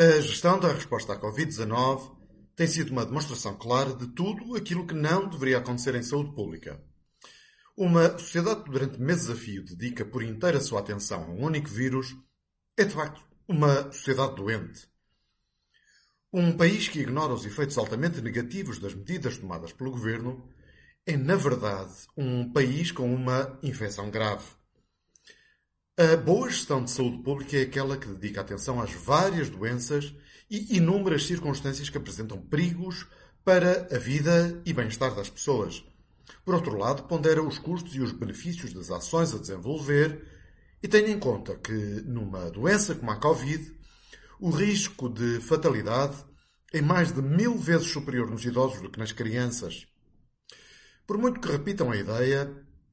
A gestão da resposta à Covid-19 tem sido uma demonstração clara de tudo aquilo que não deveria acontecer em saúde pública. Uma sociedade que durante meses a fio dedica por inteira a sua atenção a um único vírus é de facto uma sociedade doente. Um país que ignora os efeitos altamente negativos das medidas tomadas pelo governo é, na verdade, um país com uma infecção grave. A boa gestão de saúde pública é aquela que dedica atenção às várias doenças e inúmeras circunstâncias que apresentam perigos para a vida e bem-estar das pessoas. Por outro lado, pondera os custos e os benefícios das ações a desenvolver e tem em conta que, numa doença como a Covid, o risco de fatalidade é mais de mil vezes superior nos idosos do que nas crianças. Por muito que repitam a ideia,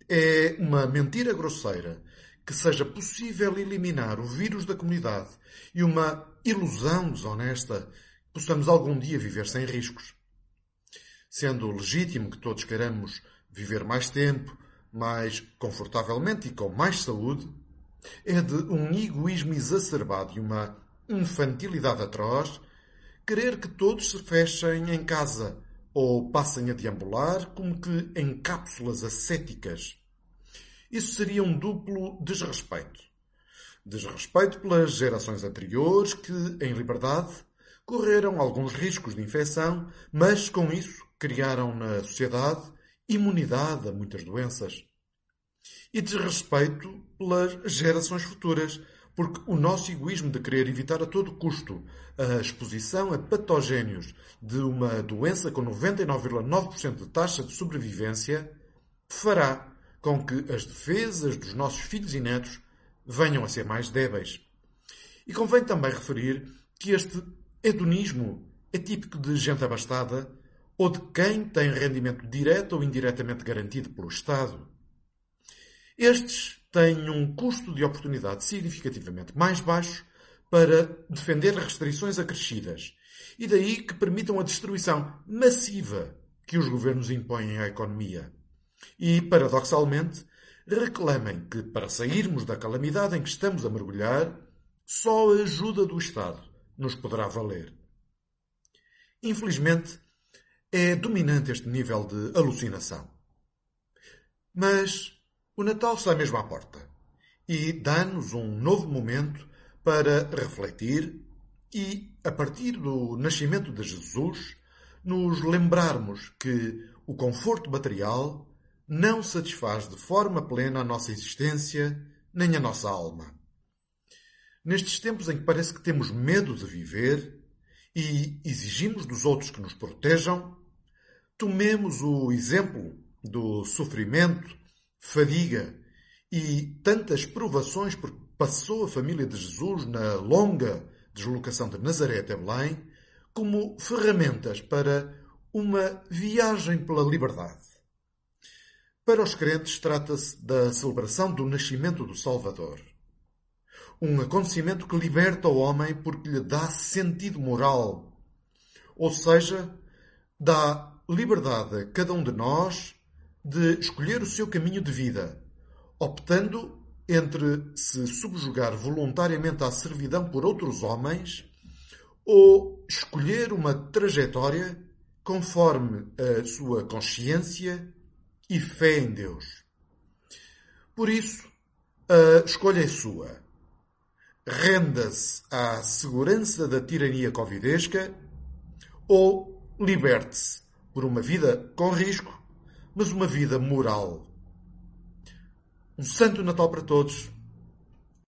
é uma mentira grosseira que seja possível eliminar o vírus da comunidade e uma ilusão desonesta que possamos algum dia viver sem riscos. Sendo legítimo que todos queiramos viver mais tempo, mais confortavelmente e com mais saúde, é de um egoísmo exacerbado e uma infantilidade atroz querer que todos se fechem em casa ou passem a deambular como que em cápsulas ascéticas isso seria um duplo desrespeito. Desrespeito pelas gerações anteriores que, em liberdade, correram alguns riscos de infecção, mas com isso criaram na sociedade imunidade a muitas doenças. E desrespeito pelas gerações futuras, porque o nosso egoísmo de querer evitar a todo custo a exposição a patogénios de uma doença com 99,9% de taxa de sobrevivência fará com que as defesas dos nossos filhos e netos venham a ser mais débeis. E convém também referir que este hedonismo é típico de gente abastada ou de quem tem rendimento direto ou indiretamente garantido pelo Estado. Estes têm um custo de oportunidade significativamente mais baixo para defender restrições acrescidas e daí que permitam a destruição massiva que os governos impõem à economia. E, paradoxalmente, reclamem que, para sairmos da calamidade em que estamos a mergulhar, só a ajuda do Estado nos poderá valer. Infelizmente, é dominante este nível de alucinação. Mas o Natal está mesmo à porta e dá-nos um novo momento para refletir e, a partir do nascimento de Jesus, nos lembrarmos que o conforto material não satisfaz de forma plena a nossa existência nem a nossa alma. Nestes tempos em que parece que temos medo de viver e exigimos dos outros que nos protejam, tomemos o exemplo do sofrimento, fadiga e tantas provações por que passou a família de Jesus na longa deslocação de Nazaré até Belém como ferramentas para uma viagem pela liberdade. Para os crentes, trata-se da celebração do nascimento do Salvador. Um acontecimento que liberta o homem porque lhe dá sentido moral. Ou seja, dá liberdade a cada um de nós de escolher o seu caminho de vida, optando entre se subjugar voluntariamente à servidão por outros homens ou escolher uma trajetória conforme a sua consciência e fé em Deus. Por isso, a escolha é sua. Renda-se à segurança da tirania covidesca ou liberte-se por uma vida com risco, mas uma vida moral. Um Santo Natal para todos